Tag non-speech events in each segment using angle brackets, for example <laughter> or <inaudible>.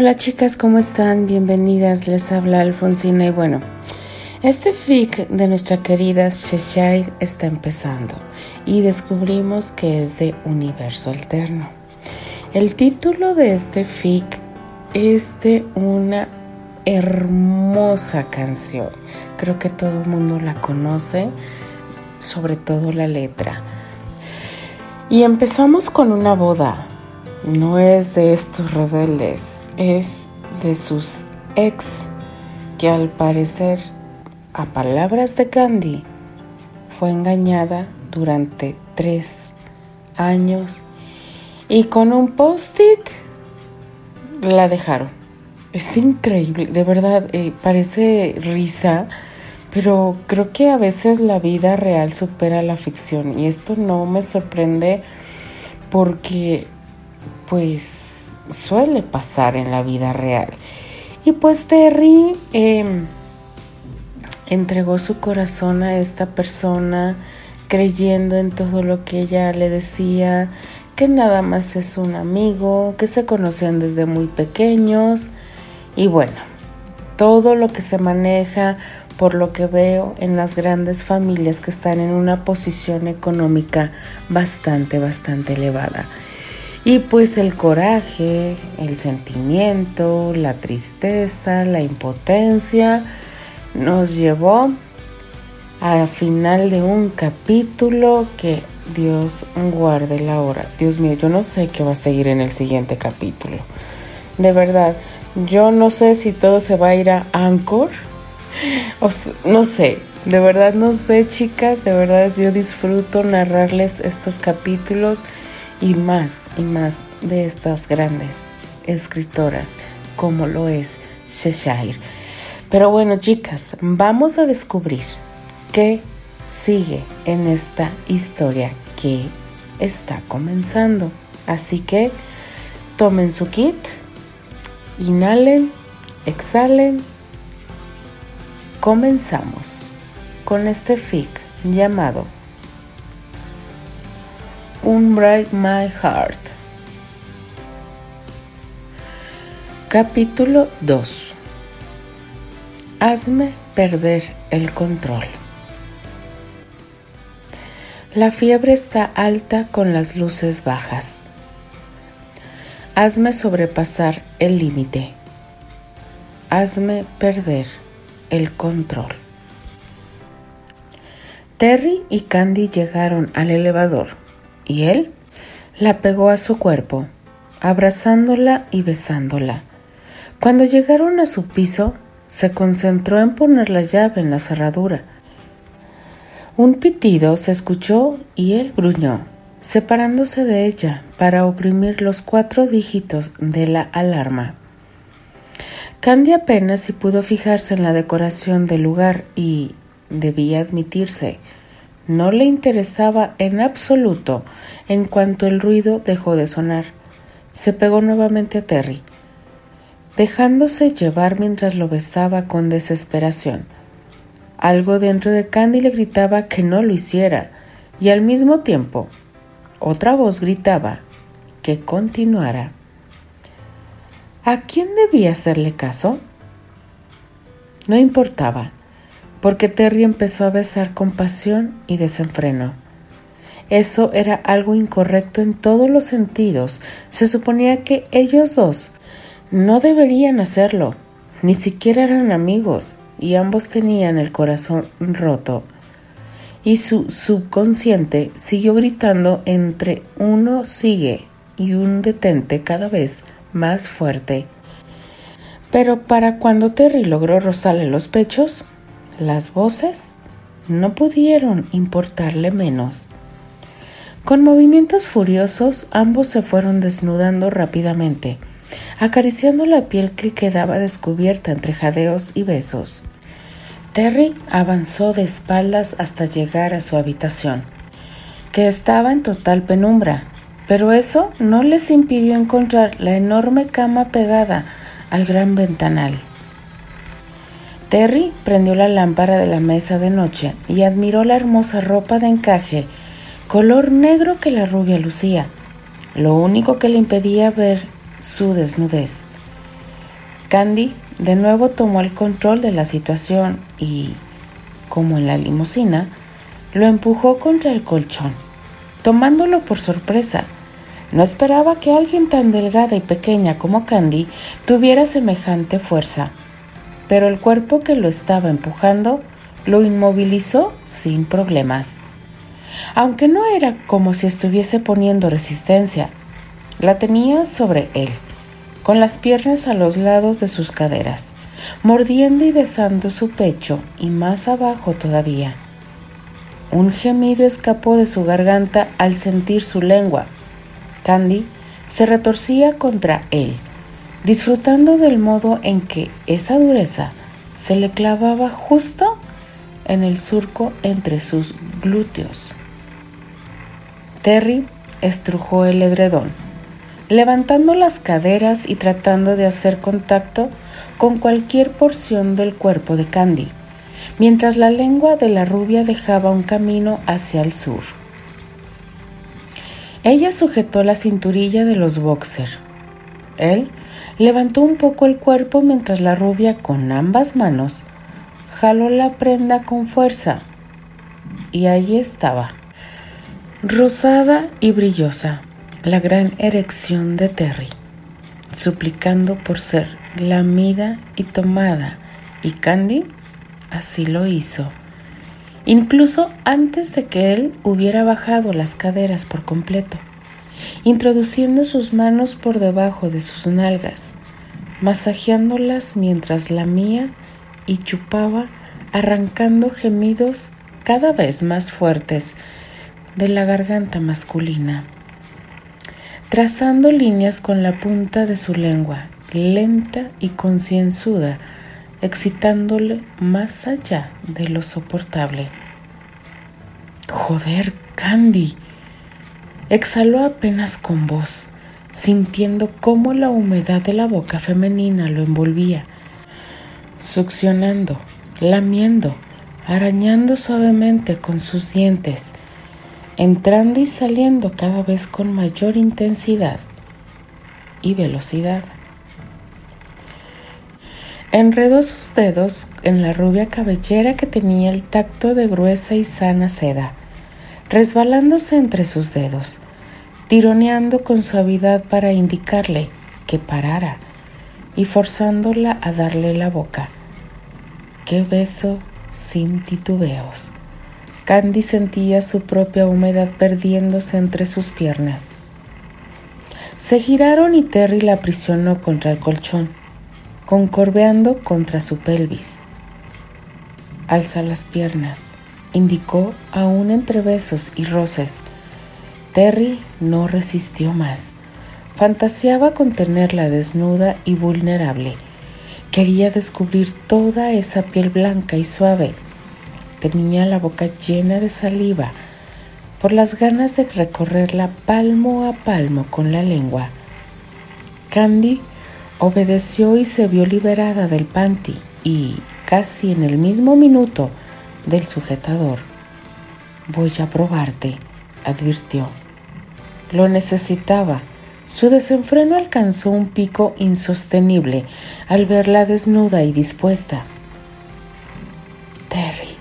Hola chicas, ¿cómo están? Bienvenidas, les habla Alfonsina y bueno, este fic de nuestra querida Cheshire está empezando y descubrimos que es de universo alterno. El título de este fic es de una hermosa canción. Creo que todo el mundo la conoce, sobre todo la letra. Y empezamos con una boda. No es de estos rebeldes, es de sus ex, que al parecer, a palabras de Candy, fue engañada durante tres años y con un post-it la dejaron. Es increíble, de verdad, eh, parece risa, pero creo que a veces la vida real supera la ficción y esto no me sorprende porque pues suele pasar en la vida real. Y pues Terry em, entregó su corazón a esta persona creyendo en todo lo que ella le decía, que nada más es un amigo, que se conocían desde muy pequeños y bueno, todo lo que se maneja por lo que veo en las grandes familias que están en una posición económica bastante, bastante elevada. Y pues el coraje, el sentimiento, la tristeza, la impotencia nos llevó al final de un capítulo que Dios guarde la hora. Dios mío, yo no sé qué va a seguir en el siguiente capítulo. De verdad, yo no sé si todo se va a ir a Anchor. <laughs> No sé, de verdad no sé, chicas. De verdad yo disfruto narrarles estos capítulos y más y más de estas grandes escritoras como lo es Cheshire. Pero bueno, chicas, vamos a descubrir qué sigue en esta historia que está comenzando. Así que tomen su kit, inhalen, exhalen. Comenzamos con este fic llamado Unbreak My Heart. Capítulo 2. Hazme perder el control. La fiebre está alta con las luces bajas. Hazme sobrepasar el límite. Hazme perder el control. Terry y Candy llegaron al elevador y él la pegó a su cuerpo, abrazándola y besándola. Cuando llegaron a su piso, se concentró en poner la llave en la cerradura. Un pitido se escuchó y él gruñó, separándose de ella para oprimir los cuatro dígitos de la alarma. Candy apenas si pudo fijarse en la decoración del lugar y, debía admitirse, no le interesaba en absoluto en cuanto el ruido dejó de sonar. Se pegó nuevamente a Terry, dejándose llevar mientras lo besaba con desesperación. Algo dentro de Candy le gritaba que no lo hiciera, y al mismo tiempo otra voz gritaba que continuara. ¿A quién debía hacerle caso? No importaba porque Terry empezó a besar con pasión y desenfreno. Eso era algo incorrecto en todos los sentidos. Se suponía que ellos dos no deberían hacerlo, ni siquiera eran amigos, y ambos tenían el corazón roto. Y su subconsciente siguió gritando entre uno sigue y un detente cada vez más fuerte. Pero para cuando Terry logró rozarle los pechos, las voces no pudieron importarle menos. Con movimientos furiosos ambos se fueron desnudando rápidamente, acariciando la piel que quedaba descubierta entre jadeos y besos. Terry avanzó de espaldas hasta llegar a su habitación, que estaba en total penumbra, pero eso no les impidió encontrar la enorme cama pegada al gran ventanal. Terry prendió la lámpara de la mesa de noche y admiró la hermosa ropa de encaje color negro que la rubia lucía, lo único que le impedía ver su desnudez. Candy de nuevo tomó el control de la situación y, como en la limusina, lo empujó contra el colchón, tomándolo por sorpresa. No esperaba que alguien tan delgada y pequeña como Candy tuviera semejante fuerza, pero el cuerpo que lo estaba empujando lo inmovilizó sin problemas. Aunque no era como si estuviese poniendo resistencia, la tenía sobre él con las piernas a los lados de sus caderas, mordiendo y besando su pecho y más abajo todavía. Un gemido escapó de su garganta al sentir su lengua. Candy se retorcía contra él, disfrutando del modo en que esa dureza se le clavaba justo en el surco entre sus glúteos. Terry estrujó el edredón levantando las caderas y tratando de hacer contacto con cualquier porción del cuerpo de Candy, mientras la lengua de la rubia dejaba un camino hacia el sur. Ella sujetó la cinturilla de los boxer. Él levantó un poco el cuerpo mientras la rubia con ambas manos jaló la prenda con fuerza. Y allí estaba, rosada y brillosa, la gran erección de Terry, suplicando por ser lamida y tomada, y Candy así lo hizo, incluso antes de que él hubiera bajado las caderas por completo, introduciendo sus manos por debajo de sus nalgas, masajeándolas mientras lamía y chupaba, arrancando gemidos cada vez más fuertes de la garganta masculina trazando líneas con la punta de su lengua, lenta y concienzuda, excitándole más allá de lo soportable. Joder, Candy. Exhaló apenas con voz, sintiendo cómo la humedad de la boca femenina lo envolvía, succionando, lamiendo, arañando suavemente con sus dientes, entrando y saliendo cada vez con mayor intensidad y velocidad. Enredó sus dedos en la rubia cabellera que tenía el tacto de gruesa y sana seda, resbalándose entre sus dedos, tironeando con suavidad para indicarle que parara y forzándola a darle la boca. Qué beso sin titubeos. Candy sentía su propia humedad perdiéndose entre sus piernas. Se giraron y Terry la aprisionó contra el colchón, concorveando contra su pelvis. Alza las piernas, indicó aún entre besos y roces. Terry no resistió más. Fantaseaba con tenerla desnuda y vulnerable. Quería descubrir toda esa piel blanca y suave Tenía la boca llena de saliva por las ganas de recorrerla palmo a palmo con la lengua. Candy obedeció y se vio liberada del panty y, casi en el mismo minuto, del sujetador. Voy a probarte, advirtió. Lo necesitaba. Su desenfreno alcanzó un pico insostenible al verla desnuda y dispuesta. Terry,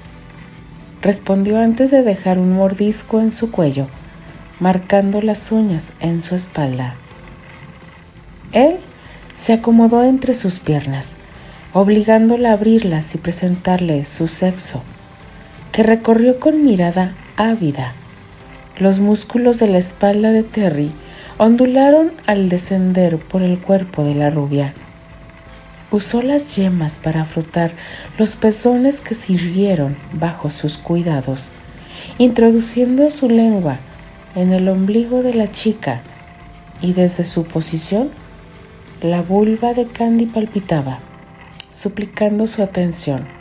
respondió antes de dejar un mordisco en su cuello, marcando las uñas en su espalda. Él se acomodó entre sus piernas, obligándola a abrirlas y presentarle su sexo, que recorrió con mirada ávida. Los músculos de la espalda de Terry ondularon al descender por el cuerpo de la rubia. Usó las yemas para frotar los pezones que sirvieron bajo sus cuidados, introduciendo su lengua en el ombligo de la chica y desde su posición la vulva de Candy palpitaba, suplicando su atención.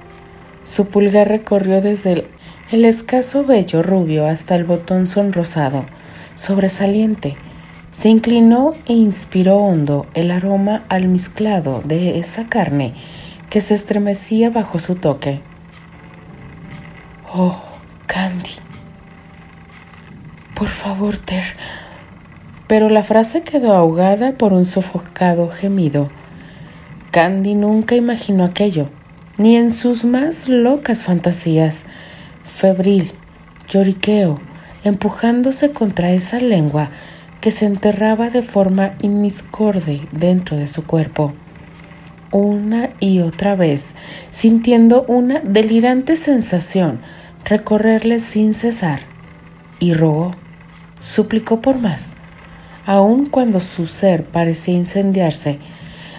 Su pulgar recorrió desde el, escaso vello rubio hasta el botón sonrosado, sobresaliente, se inclinó e inspiró hondo el aroma almizclado de esa carne que se estremecía bajo su toque. Oh, Candy. Por favor, Ter. Pero la frase quedó ahogada por un sofocado gemido. Candy nunca imaginó aquello, ni en sus más locas fantasías. Febril, lloriqueo, empujándose contra esa lengua que se enterraba de forma inmiscorde dentro de su cuerpo. Una y otra vez, sintiendo una delirante sensación recorrerle sin cesar, y rogó, suplicó por más, aun cuando su ser parecía incendiarse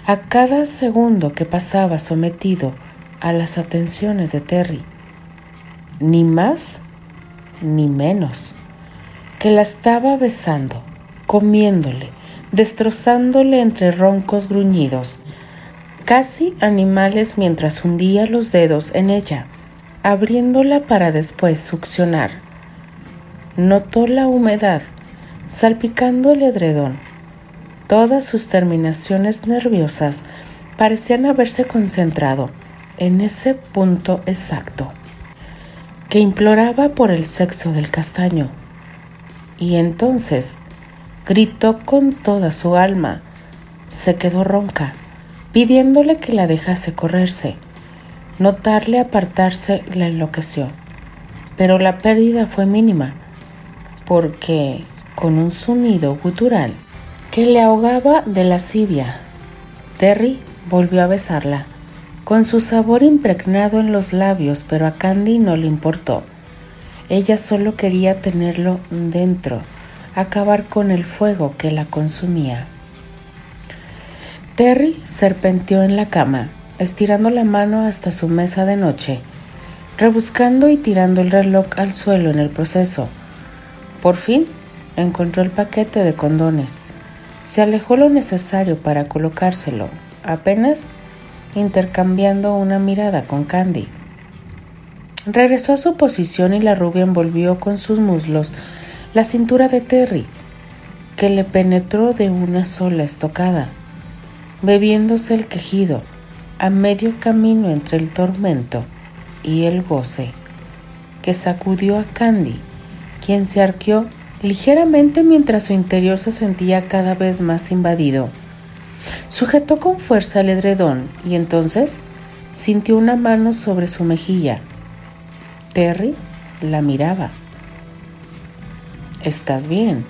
a cada segundo que pasaba sometido a las atenciones de Terry. Ni más ni menos que la estaba besando comiéndole, destrozándole entre roncos gruñidos, casi animales mientras hundía los dedos en ella, abriéndola para después succionar. Notó la humedad salpicando el edredón. Todas sus terminaciones nerviosas parecían haberse concentrado en ese punto exacto, que imploraba por el sexo del castaño. Y entonces Gritó con toda su alma. Se quedó ronca, pidiéndole que la dejase correrse. Notarle apartarse la enloqueció. Pero la pérdida fue mínima, porque con un sonido gutural que le ahogaba de lascivia, Terry volvió a besarla, con su sabor impregnado en los labios, pero a Candy no le importó. Ella solo quería tenerlo dentro acabar con el fuego que la consumía. Terry serpenteó en la cama, estirando la mano hasta su mesa de noche, rebuscando y tirando el reloj al suelo en el proceso. Por fin encontró el paquete de condones. Se alejó lo necesario para colocárselo, apenas intercambiando una mirada con Candy. Regresó a su posición y la rubia envolvió con sus muslos la cintura de Terry, que le penetró de una sola estocada, bebiéndose el quejido a medio camino entre el tormento y el goce, que sacudió a Candy, quien se arqueó ligeramente mientras su interior se sentía cada vez más invadido. Sujetó con fuerza el edredón y entonces sintió una mano sobre su mejilla. Terry la miraba. ¿Estás bien?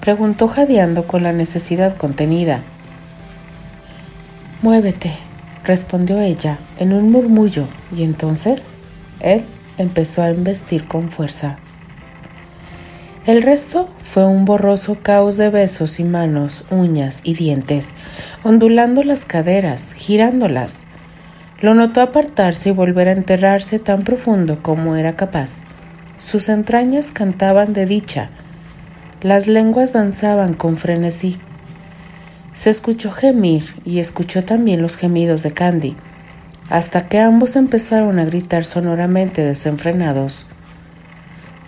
Preguntó jadeando con la necesidad contenida. Muévete, respondió ella en un murmullo, y entonces él empezó a embestir con fuerza. El resto fue un borroso caos de besos y manos, uñas y dientes, ondulando las caderas, girándolas. Lo notó apartarse y volver a enterrarse tan profundo como era capaz. Sus entrañas cantaban de dicha, las lenguas danzaban con frenesí. Se escuchó gemir y escuchó también los gemidos de Candy, hasta que ambos empezaron a gritar sonoramente desenfrenados.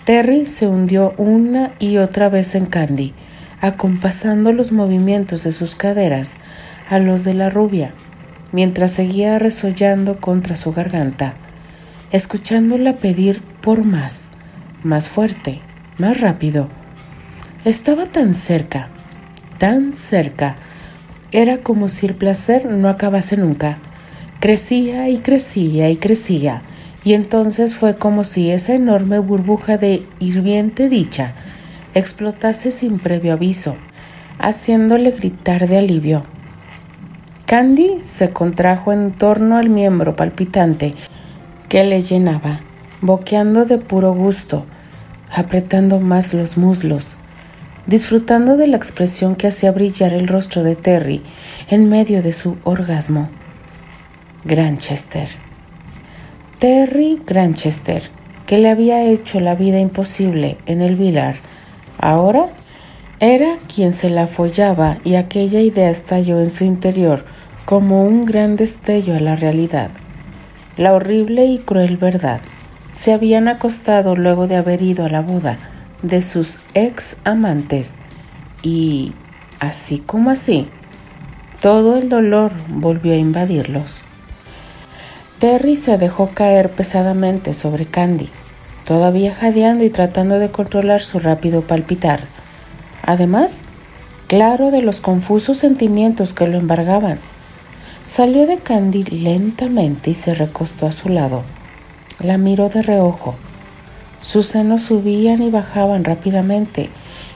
Terry se hundió una y otra vez en Candy, acompasando los movimientos de sus caderas a los de la rubia, mientras seguía resollando contra su garganta, escuchándola pedir por más más fuerte, más rápido. Estaba tan cerca, tan cerca. Era como si el placer no acabase nunca. Crecía y crecía y crecía, y entonces fue como si esa enorme burbuja de hirviente dicha explotase sin previo aviso, haciéndole gritar de alivio. Candy se contrajo en torno al miembro palpitante que le llenaba, boqueando de puro gusto, apretando más los muslos, disfrutando de la expresión que hacía brillar el rostro de Terry en medio de su orgasmo. Granchester. Terry Granchester, que le había hecho la vida imposible en el Vilar, ahora era quien se la follaba y aquella idea estalló en su interior como un gran destello a la realidad, la horrible y cruel verdad se habían acostado luego de haber ido a la boda de sus ex amantes y, así como así, todo el dolor volvió a invadirlos. Terry se dejó caer pesadamente sobre Candy, todavía jadeando y tratando de controlar su rápido palpitar. Además, claro de los confusos sentimientos que lo embargaban. Salió de Candy lentamente y se recostó a su lado. La miró de reojo. Sus senos subían y bajaban rápidamente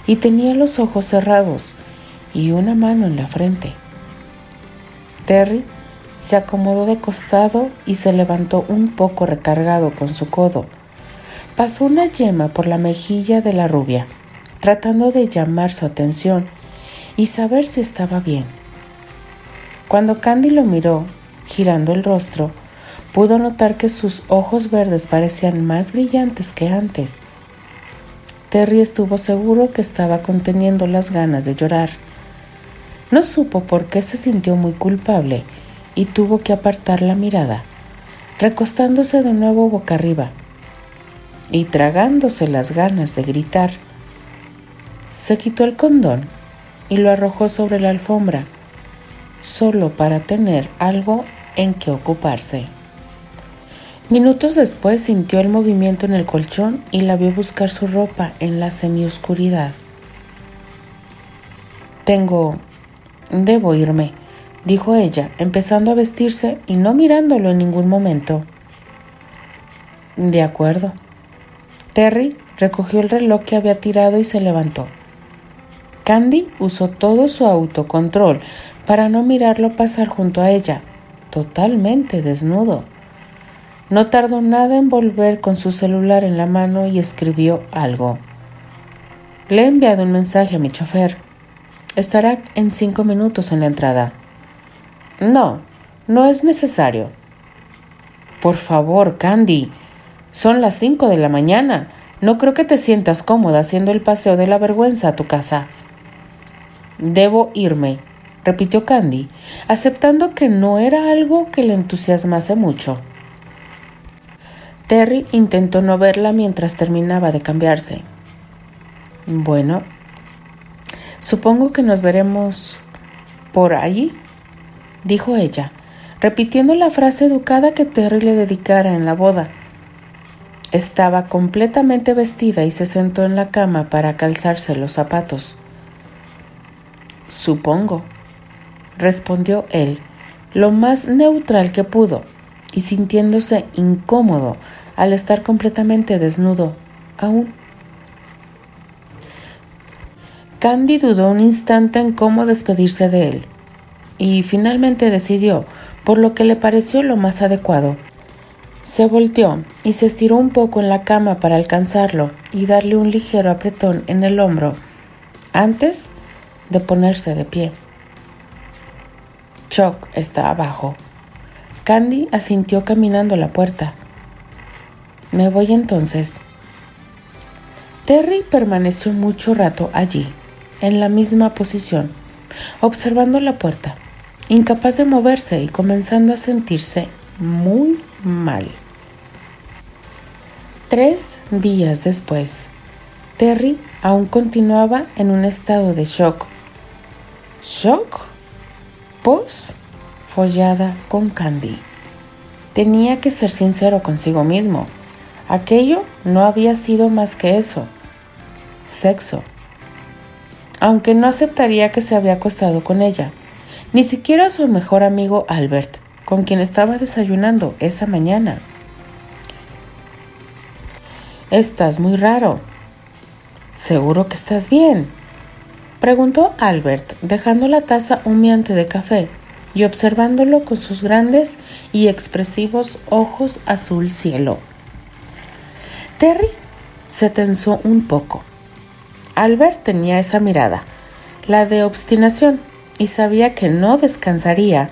y tenía los ojos cerrados y una mano en la frente. Terry se acomodó de costado y se levantó un poco recargado con su codo. Pasó una yema por la mejilla de la rubia, tratando de llamar su atención y saber si estaba bien. Cuando Candy lo miró, girando el rostro, pudo notar que sus ojos verdes parecían más brillantes que antes. Terry estuvo seguro que estaba conteniendo las ganas de llorar. No supo por qué se sintió muy culpable y tuvo que apartar la mirada, recostándose de nuevo boca arriba y tragándose las ganas de gritar. Se quitó el condón y lo arrojó sobre la alfombra, solo para tener algo en que ocuparse. Minutos después sintió el movimiento en el colchón y la vio buscar su ropa en la semioscuridad. Tengo Debo irme, dijo ella, empezando a vestirse y no mirándolo en ningún momento. De acuerdo. Terry recogió el reloj que había tirado y se levantó. Candy usó todo su autocontrol para no mirarlo pasar junto a ella, totalmente desnudo. No tardó nada en volver con su celular en la mano y escribió algo. Le he enviado un mensaje a mi chofer. Estará en cinco minutos en la entrada. No, no es necesario. Por favor, Candy. Son las cinco de la mañana. No creo que te sientas cómoda haciendo el paseo de la vergüenza a tu casa. Debo irme, repitió Candy, aceptando que no era algo que le entusiasmase mucho. Terry intentó no verla mientras terminaba de cambiarse. Bueno, Supongo que nos veremos por allí, dijo ella, repitiendo la frase educada que Terry le dedicara en la boda. Estaba completamente vestida y se sentó en la cama para calzarse los zapatos. Supongo, respondió él, lo más neutral que pudo, y sintiéndose incómodo al estar completamente desnudo aún. Candy dudó un instante en cómo despedirse de él, y finalmente decidió, por lo que le pareció lo más adecuado. Se volteó y se estiró un poco en la cama para alcanzarlo y darle un ligero apretón en el hombro, antes de ponerse de pie. Chuck está abajo. Candy asintió caminando a la puerta. Me voy entonces. Terry permaneció mucho rato allí, en la misma posición, observando la puerta, incapaz de moverse y comenzando a sentirse muy mal. Tres días después, Terry aún continuaba en un estado de shock. ¿Shock? Pues follada con Candy. Tenía que ser sincero consigo mismo. Aquello no había sido más que eso. Sexo aunque no aceptaría que se había acostado con ella, ni siquiera a su mejor amigo Albert, con quien estaba desayunando esa mañana. Estás muy raro. ¿Seguro que estás bien? Preguntó Albert, dejando la taza humeante de café y observándolo con sus grandes y expresivos ojos azul cielo. Terry se tensó un poco. Albert tenía esa mirada, la de obstinación, y sabía que no descansaría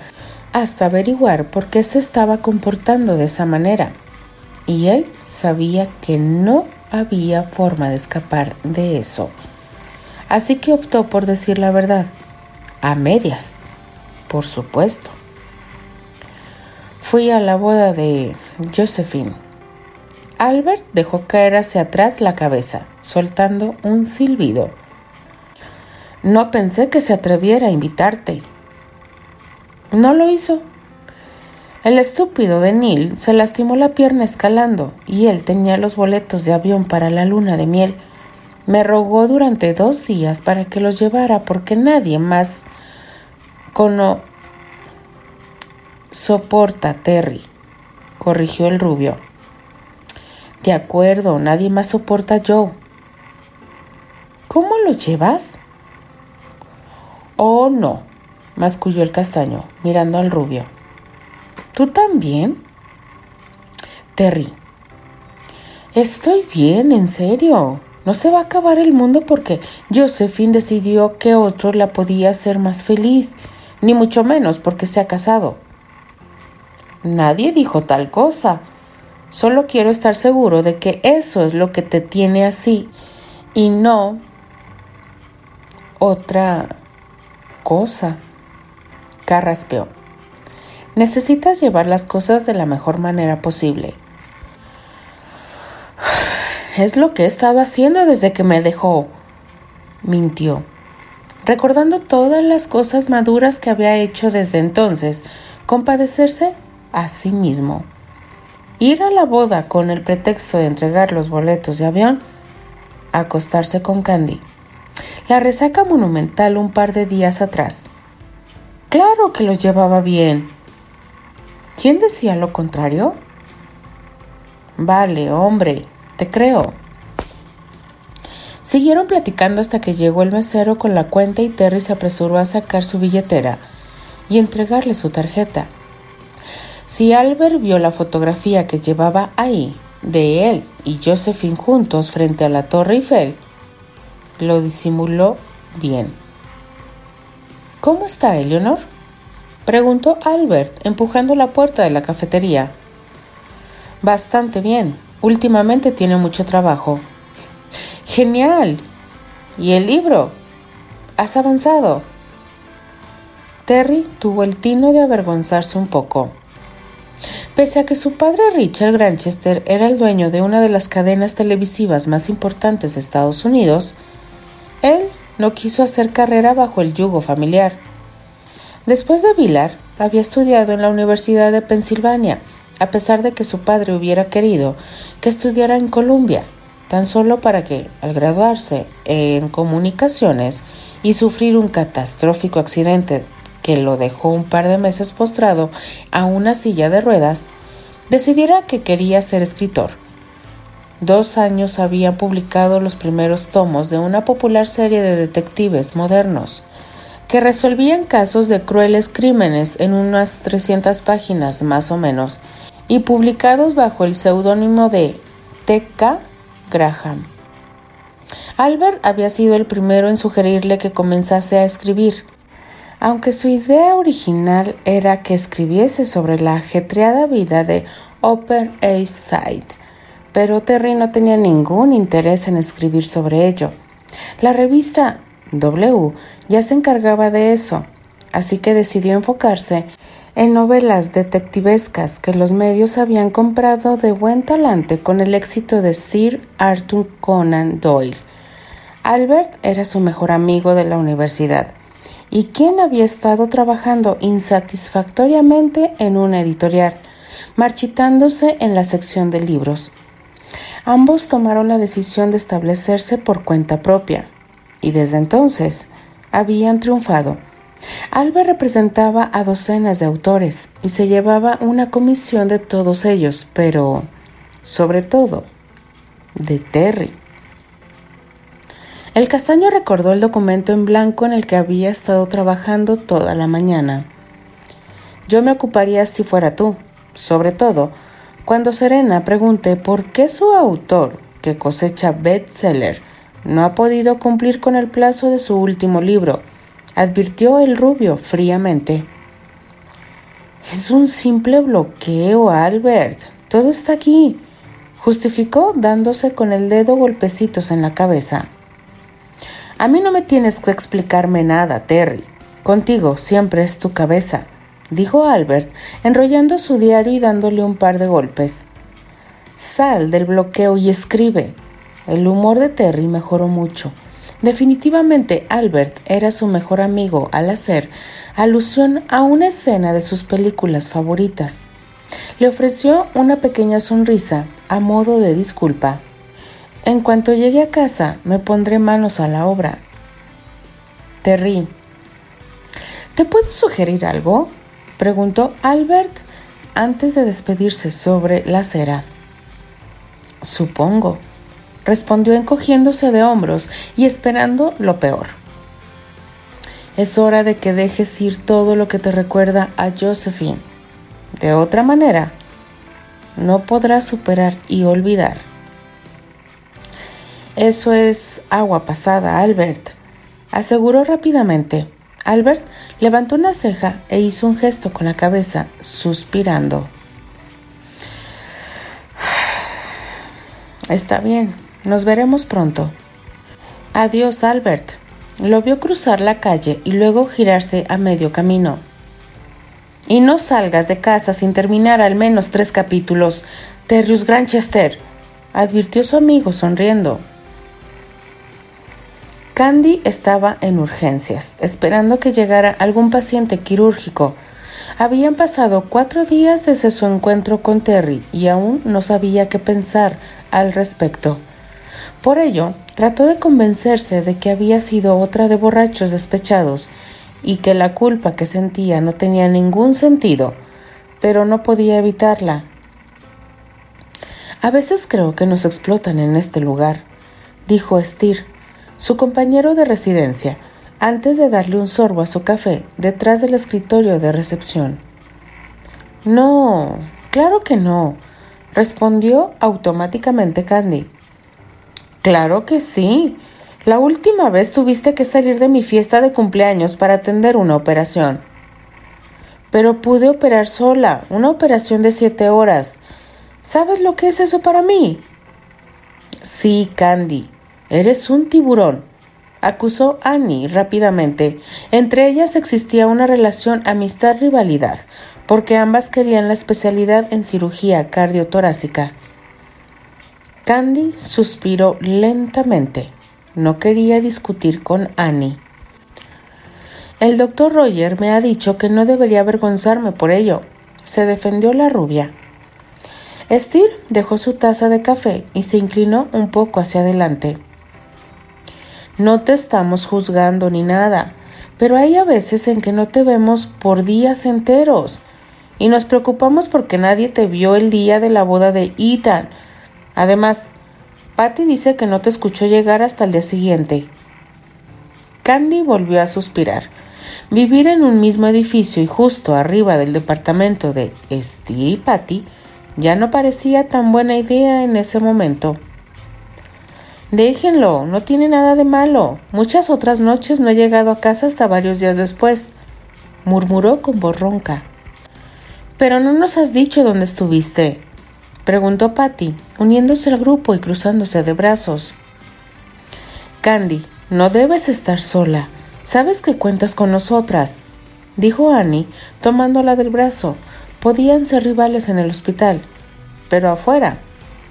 hasta averiguar por qué se estaba comportando de esa manera. Y él sabía que no había forma de escapar de eso. Así que optó por decir la verdad, a medias, por supuesto. Fui a la boda de Josephine Albert dejó caer hacia atrás la cabeza, soltando un silbido. No pensé que se atreviera a invitarte. No lo hizo. El estúpido de Neil se lastimó la pierna escalando y él tenía los boletos de avión para la luna de miel. Me rogó durante dos días para que los llevara porque nadie más cono soporta, Terry, corrigió el rubio. De acuerdo, nadie más soporta yo. ¿Cómo lo llevas? Oh, no, masculló el castaño, mirando al rubio. ¿Tú también? Terry. Estoy bien, en serio. No se va a acabar el mundo porque Josephine decidió que otro la podía hacer más feliz, ni mucho menos porque se ha casado. Nadie dijo tal cosa. Solo quiero estar seguro de que eso es lo que te tiene así y no otra cosa. Carraspeó. Necesitas llevar las cosas de la mejor manera posible. <sighs> Es lo que he estado haciendo desde que me dejó. Mintió, recordando todas las cosas maduras que había hecho desde entonces, compadecerse a sí mismo. Ir a la boda con el pretexto de entregar los boletos de avión, acostarse con Candy. La resaca monumental un par de días atrás. Claro que lo llevaba bien. ¿Quién decía lo contrario? Vale, hombre, te creo. Siguieron platicando hasta que llegó el mesero con la cuenta y Terry se apresuró a sacar su billetera y entregarle su tarjeta. Si Albert vio la fotografía que llevaba ahí, de él y Josephine juntos frente a la Torre Eiffel, lo disimuló bien. ¿Cómo está Eleanor? preguntó Albert, empujando la puerta de la cafetería. Bastante bien. Últimamente tiene mucho trabajo. Genial. ¿Y el libro? ¿Has avanzado? Terry tuvo el tino de avergonzarse un poco. Pese a que su padre Richard Granchester era el dueño de una de las cadenas televisivas más importantes de Estados Unidos, él no quiso hacer carrera bajo el yugo familiar. Después de Villar, había estudiado en la Universidad de Pensilvania, a pesar de que su padre hubiera querido que estudiara en Columbia, tan solo para que, al graduarse en comunicaciones y sufrir un catastrófico accidente que lo dejó un par de meses postrado a una silla de ruedas, decidiera que quería ser escritor. Dos años habían publicado los primeros tomos de una popular serie de detectives modernos que resolvían casos de crueles crímenes en unas 300 páginas más o menos y publicados bajo el seudónimo de T.K. Graham. Albert había sido el primero en sugerirle que comenzase a escribir, aunque su idea original era que escribiese sobre la ajetreada vida de Upper East Side, pero Terry no tenía ningún interés en escribir sobre ello. La revista W ya se encargaba de eso, así que decidió enfocarse en novelas detectivescas que los medios habían comprado de buen talante con el éxito de Sir Arthur Conan Doyle. Albert era su mejor amigo de la universidad y quien había estado trabajando insatisfactoriamente en una editorial, marchitándose en la sección de libros. Ambos tomaron la decisión de establecerse por cuenta propia, y desde entonces habían triunfado. Albert representaba a docenas de autores y se llevaba una comisión de todos ellos, pero sobre todo de Terry. El castaño recordó el documento en blanco en el que había estado trabajando toda la mañana. Yo me ocuparía si fuera tú, sobre todo cuando Serena pregunte por qué su autor, que cosecha bestseller, no ha podido cumplir con el plazo de su último libro, advirtió el rubio fríamente. Es un simple bloqueo, Albert. Todo está aquí, justificó dándose con el dedo golpecitos en la cabeza. A mí no me tienes que explicarme nada, Terry. Contigo siempre es tu cabeza, dijo Albert, enrollando su diario y dándole un par de golpes. Sal del bloqueo y escribe. El humor de Terry mejoró mucho. Definitivamente Albert era su mejor amigo al hacer alusión a una escena de sus películas favoritas. Le ofreció una pequeña sonrisa a modo de disculpa en cuanto llegue a casa, me pondré manos a la obra. Terry, ¿te puedo sugerir algo? Preguntó Albert antes de despedirse sobre la acera. Supongo, respondió encogiéndose de hombros y esperando lo peor. Es hora de que dejes ir todo lo que te recuerda a Josephine. De otra manera, no podrás superar y olvidar. Eso es agua pasada, Albert, aseguró rápidamente. Albert levantó una ceja e hizo un gesto con la cabeza, suspirando. <sighs> Está bien, nos veremos pronto. Adiós, Albert. Lo vio cruzar la calle y luego girarse a medio camino. Y no salgas de casa sin terminar al menos tres capítulos, Terrius Granchester, advirtió su amigo sonriendo. Candy estaba en urgencias, esperando que llegara algún paciente quirúrgico. Habían pasado cuatro días desde su encuentro con Terry y aún no sabía qué pensar al respecto. Por ello, trató de convencerse de que había sido otra de borrachos despechados y que la culpa que sentía no tenía ningún sentido, pero no podía evitarla. A veces creo que nos explotan en este lugar, dijo Estir, su compañero de residencia, antes de darle un sorbo a su café detrás del escritorio de recepción. No, claro que no, respondió automáticamente Candy. Claro que sí, la última vez tuviste que salir de mi fiesta de cumpleaños para atender una operación. Pero pude operar sola, una operación de siete horas. ¿Sabes lo que es eso para mí? Sí, Candy, eres un tiburón, acusó Annie rápidamente. Entre ellas existía una relación amistad-rivalidad, porque ambas querían la especialidad en cirugía cardiotorácica. Candy suspiró lentamente. No quería discutir con Annie. El doctor Roger me ha dicho que no debería avergonzarme por ello, se defendió la rubia. Steer dejó su taza de café y se inclinó un poco hacia adelante. No te estamos juzgando ni nada, pero hay a veces en que no te vemos por días enteros y nos preocupamos porque nadie te vio el día de la boda de Ethan. Además, Patty dice que no te escuchó llegar hasta el día siguiente. Candy volvió a suspirar. Vivir en un mismo edificio y justo arriba del departamento de Steve y Patty ya no parecía tan buena idea en ese momento. Déjenlo, no tiene nada de malo. Muchas otras noches no he llegado a casa hasta varios días después, murmuró con voz ronca. Pero no nos has dicho dónde estuviste preguntó Patty, uniéndose al grupo y cruzándose de brazos. Candy, no debes estar sola. Sabes que cuentas con nosotras, dijo Annie, tomándola del brazo. Podían ser rivales en el hospital, pero afuera,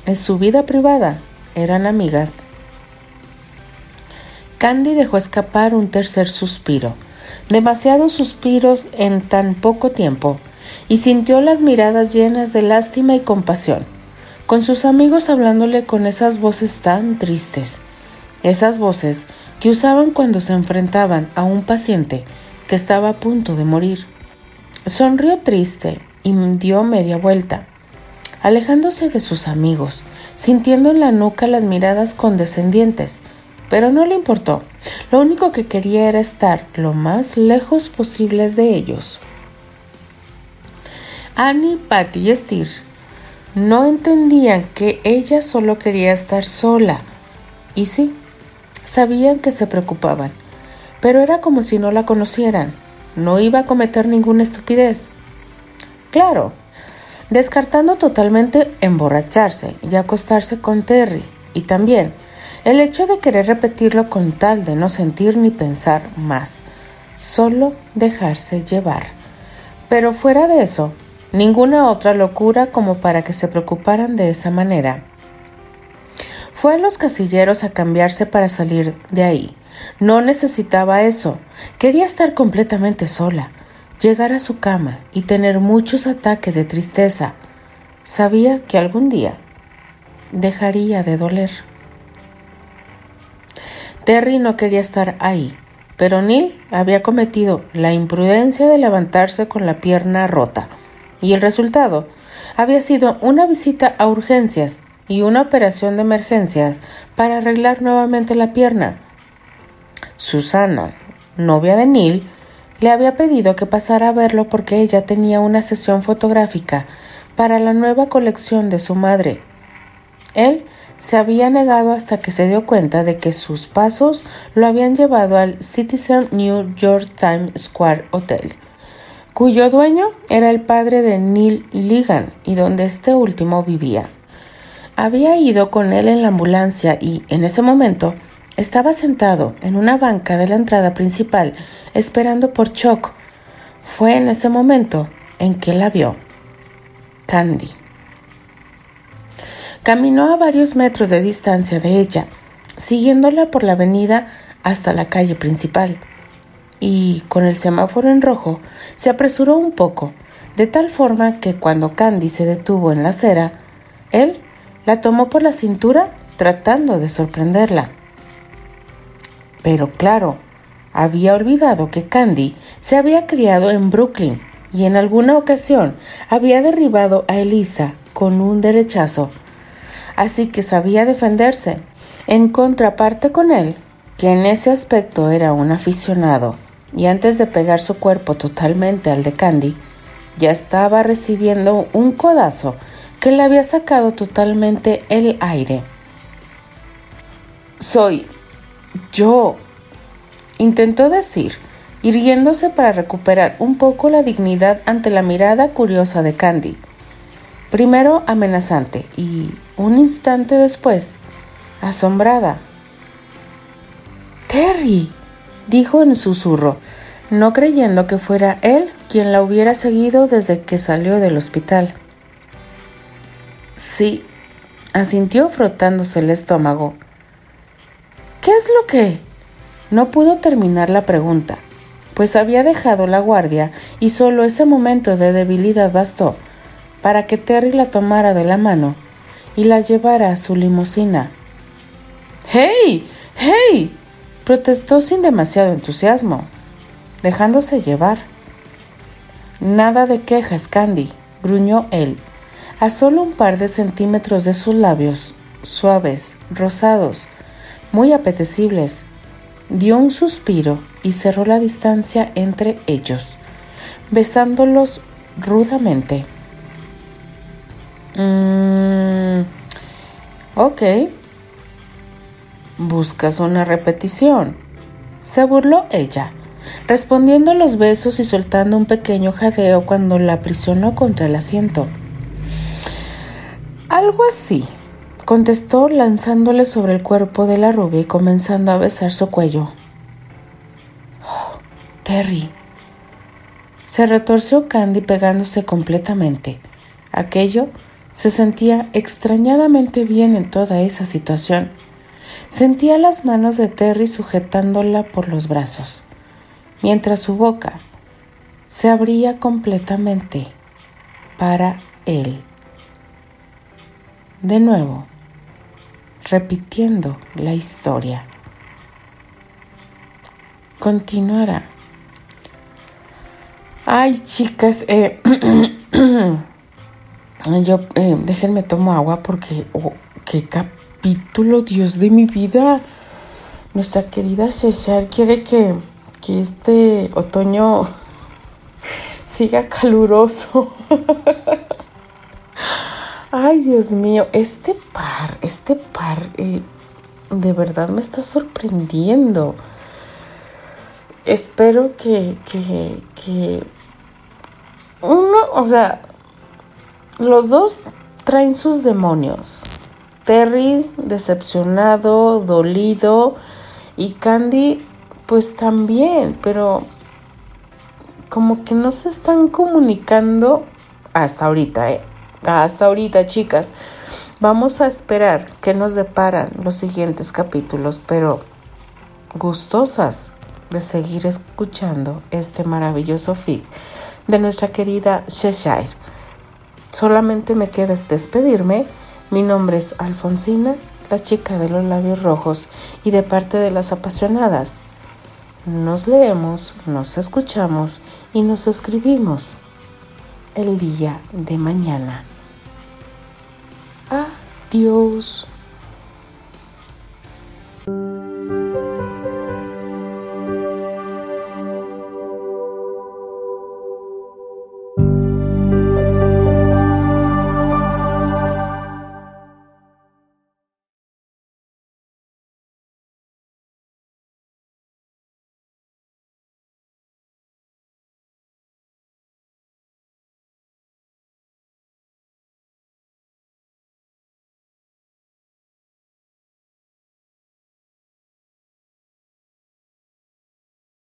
en su vida privada, eran amigas. Candy dejó escapar un tercer suspiro, demasiados suspiros en tan poco tiempo y sintió las miradas llenas de lástima y compasión, con sus amigos hablándole con esas voces tan tristes, esas voces que usaban cuando se enfrentaban a un paciente que estaba a punto de morir. Sonrió triste y dio media vuelta, alejándose de sus amigos, sintiendo en la nuca las miradas condescendientes, pero no le importó. Lo único que quería era estar lo más lejos posibles de ellos. Annie, Patty y Steer no entendían que ella solo quería estar sola. Y sí, sabían que se preocupaban, pero era como si no la conocieran. No iba a cometer ninguna estupidez. Claro, descartando totalmente emborracharse y acostarse con Terry, y también el hecho de querer repetirlo con tal de no sentir ni pensar más, solo dejarse llevar. Pero fuera de eso, ninguna otra locura como para que se preocuparan de esa manera. Fue a los casilleros a cambiarse para salir de ahí. No necesitaba eso. Quería estar completamente sola, llegar a su cama y tener muchos ataques de tristeza. Sabía que algún día dejaría de doler. Terry no quería estar ahí, pero Neil había cometido la imprudencia de levantarse con la pierna rota, y el resultado había sido una visita a urgencias y una operación de emergencias para arreglar nuevamente la pierna. Susana, novia de Neil, le había pedido que pasara a verlo porque ella tenía una sesión fotográfica para la nueva colección de su madre. Él se había negado hasta que se dio cuenta de que sus pasos lo habían llevado al Citizen New York Times Square Hotel, cuyo dueño era el padre de Neil Ligan y donde este último vivía. Había ido con él en la ambulancia y, en ese momento, estaba sentado en una banca de la entrada principal esperando por Chuck. Fue en ese momento en que la vio. Candy. Caminó a varios metros de distancia de ella, siguiéndola por la avenida hasta la calle principal. Y, con el semáforo en rojo, se apresuró un poco, de tal forma que cuando Candy se detuvo en la acera, él la tomó por la cintura tratando de sorprenderla. Pero claro, había olvidado que Candy se había criado en Brooklyn y en alguna ocasión había derribado a Elisa con un derechazo así que sabía defenderse. En contraparte con él, que en ese aspecto era un aficionado, y antes de pegar su cuerpo totalmente al de Candy, ya estaba recibiendo un codazo que le había sacado totalmente el aire. Soy yo, intentó decir, irguiéndose para recuperar un poco la dignidad ante la mirada curiosa de Candy primero amenazante y un instante después asombrada. Terry, dijo en susurro, no creyendo que fuera él quien la hubiera seguido desde que salió del hospital. Sí, asintió frotándose el estómago. ¿Qué es lo que? No pudo terminar la pregunta, pues había dejado la guardia y solo ese momento de debilidad bastó para que Terry la tomara de la mano y la llevara a su limusina. ¡Hey! ¡Hey! protestó sin demasiado entusiasmo, dejándose llevar. Nada de quejas, Candy, gruñó él, a solo un par de centímetros de sus labios, suaves, rosados, muy apetecibles. Dio un suspiro y cerró la distancia entre ellos, besándolos rudamente. Mm, ok. ¿Buscas una repetición? Se burló ella, respondiendo a los besos y soltando un pequeño jadeo cuando la aprisionó contra el asiento. Algo así, contestó lanzándole sobre el cuerpo de la rubia y comenzando a besar su cuello. Oh, Terry. Se retorció Candy pegándose completamente. Aquello se sentía extrañadamente bien en toda esa situación. Sentía las manos de Terry sujetándola por los brazos, mientras su boca se abría completamente para él. De nuevo, repitiendo la historia. Continuará. Ay, chicas, eh, <clears throat> Yo, eh, déjenme tomo agua porque, oh, qué capítulo, Dios de mi vida. Nuestra querida César quiere que, que este otoño <laughs> siga caluroso. <laughs> Ay, Dios mío, este par, este par, eh, de verdad me está sorprendiendo. Espero que, que, que uno, o sea, los dos traen sus demonios. Terry decepcionado, dolido y Candy pues también, pero como que no se están comunicando hasta ahorita, ¿eh? Hasta ahorita, chicas. Vamos a esperar que nos deparan los siguientes capítulos, pero gustosas de seguir escuchando este maravilloso fic de nuestra querida Cheshire. Solamente me queda es despedirme. Mi nombre es Alfonsina, la chica de los labios rojos y de parte de las apasionadas. Nos leemos, nos escuchamos y nos escribimos el día de mañana. Adiós.